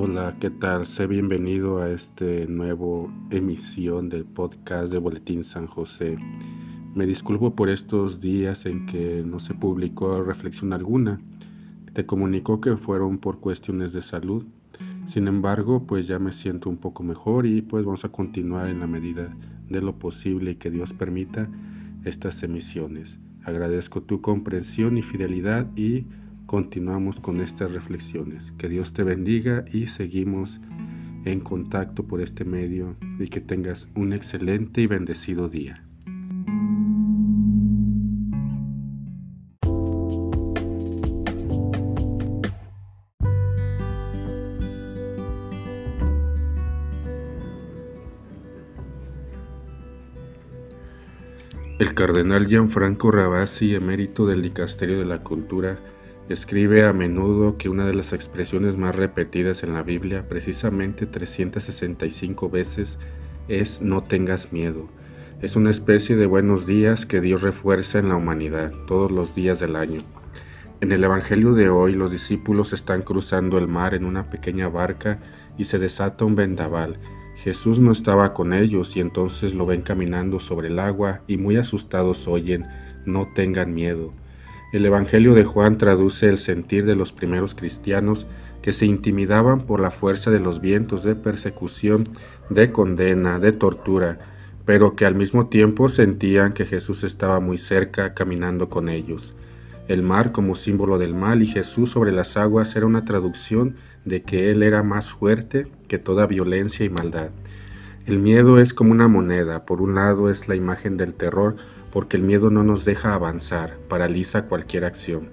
Hola, ¿qué tal? Sé bienvenido a este nuevo emisión del podcast de Boletín San José. Me disculpo por estos días en que no se publicó reflexión alguna. Te comunicó que fueron por cuestiones de salud. Sin embargo, pues ya me siento un poco mejor y pues vamos a continuar en la medida de lo posible y que Dios permita estas emisiones. Agradezco tu comprensión y fidelidad y continuamos con estas reflexiones. Que Dios te bendiga y seguimos en contacto por este medio y que tengas un excelente y bendecido día. El cardenal Gianfranco Rabasi, emérito del Dicasterio de la Cultura, Escribe a menudo que una de las expresiones más repetidas en la Biblia, precisamente 365 veces, es no tengas miedo. Es una especie de buenos días que Dios refuerza en la humanidad todos los días del año. En el Evangelio de hoy los discípulos están cruzando el mar en una pequeña barca y se desata un vendaval. Jesús no estaba con ellos y entonces lo ven caminando sobre el agua y muy asustados oyen, no tengan miedo. El Evangelio de Juan traduce el sentir de los primeros cristianos que se intimidaban por la fuerza de los vientos de persecución, de condena, de tortura, pero que al mismo tiempo sentían que Jesús estaba muy cerca caminando con ellos. El mar como símbolo del mal y Jesús sobre las aguas era una traducción de que Él era más fuerte que toda violencia y maldad. El miedo es como una moneda, por un lado es la imagen del terror, porque el miedo no nos deja avanzar, paraliza cualquier acción.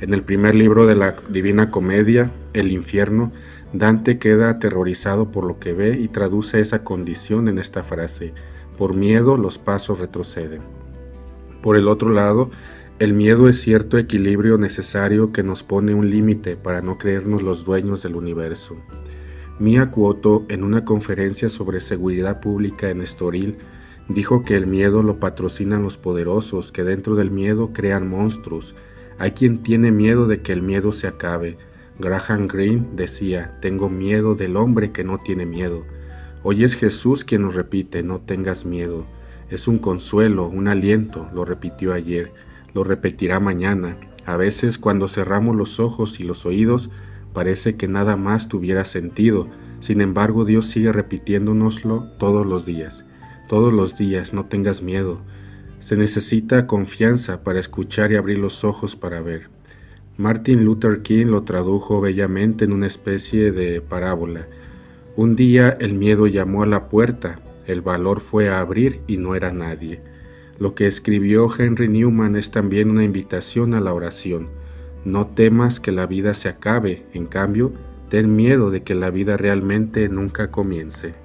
En el primer libro de la Divina Comedia, El infierno, Dante queda aterrorizado por lo que ve y traduce esa condición en esta frase, por miedo los pasos retroceden. Por el otro lado, el miedo es cierto equilibrio necesario que nos pone un límite para no creernos los dueños del universo. Mia Cuoto, en una conferencia sobre seguridad pública en Estoril, Dijo que el miedo lo patrocinan los poderosos, que dentro del miedo crean monstruos. Hay quien tiene miedo de que el miedo se acabe. Graham Greene decía, tengo miedo del hombre que no tiene miedo. Hoy es Jesús quien nos repite, no tengas miedo. Es un consuelo, un aliento, lo repitió ayer, lo repetirá mañana. A veces cuando cerramos los ojos y los oídos, parece que nada más tuviera sentido. Sin embargo, Dios sigue repitiéndonoslo todos los días todos los días, no tengas miedo. Se necesita confianza para escuchar y abrir los ojos para ver. Martin Luther King lo tradujo bellamente en una especie de parábola. Un día el miedo llamó a la puerta, el valor fue a abrir y no era nadie. Lo que escribió Henry Newman es también una invitación a la oración. No temas que la vida se acabe, en cambio, ten miedo de que la vida realmente nunca comience.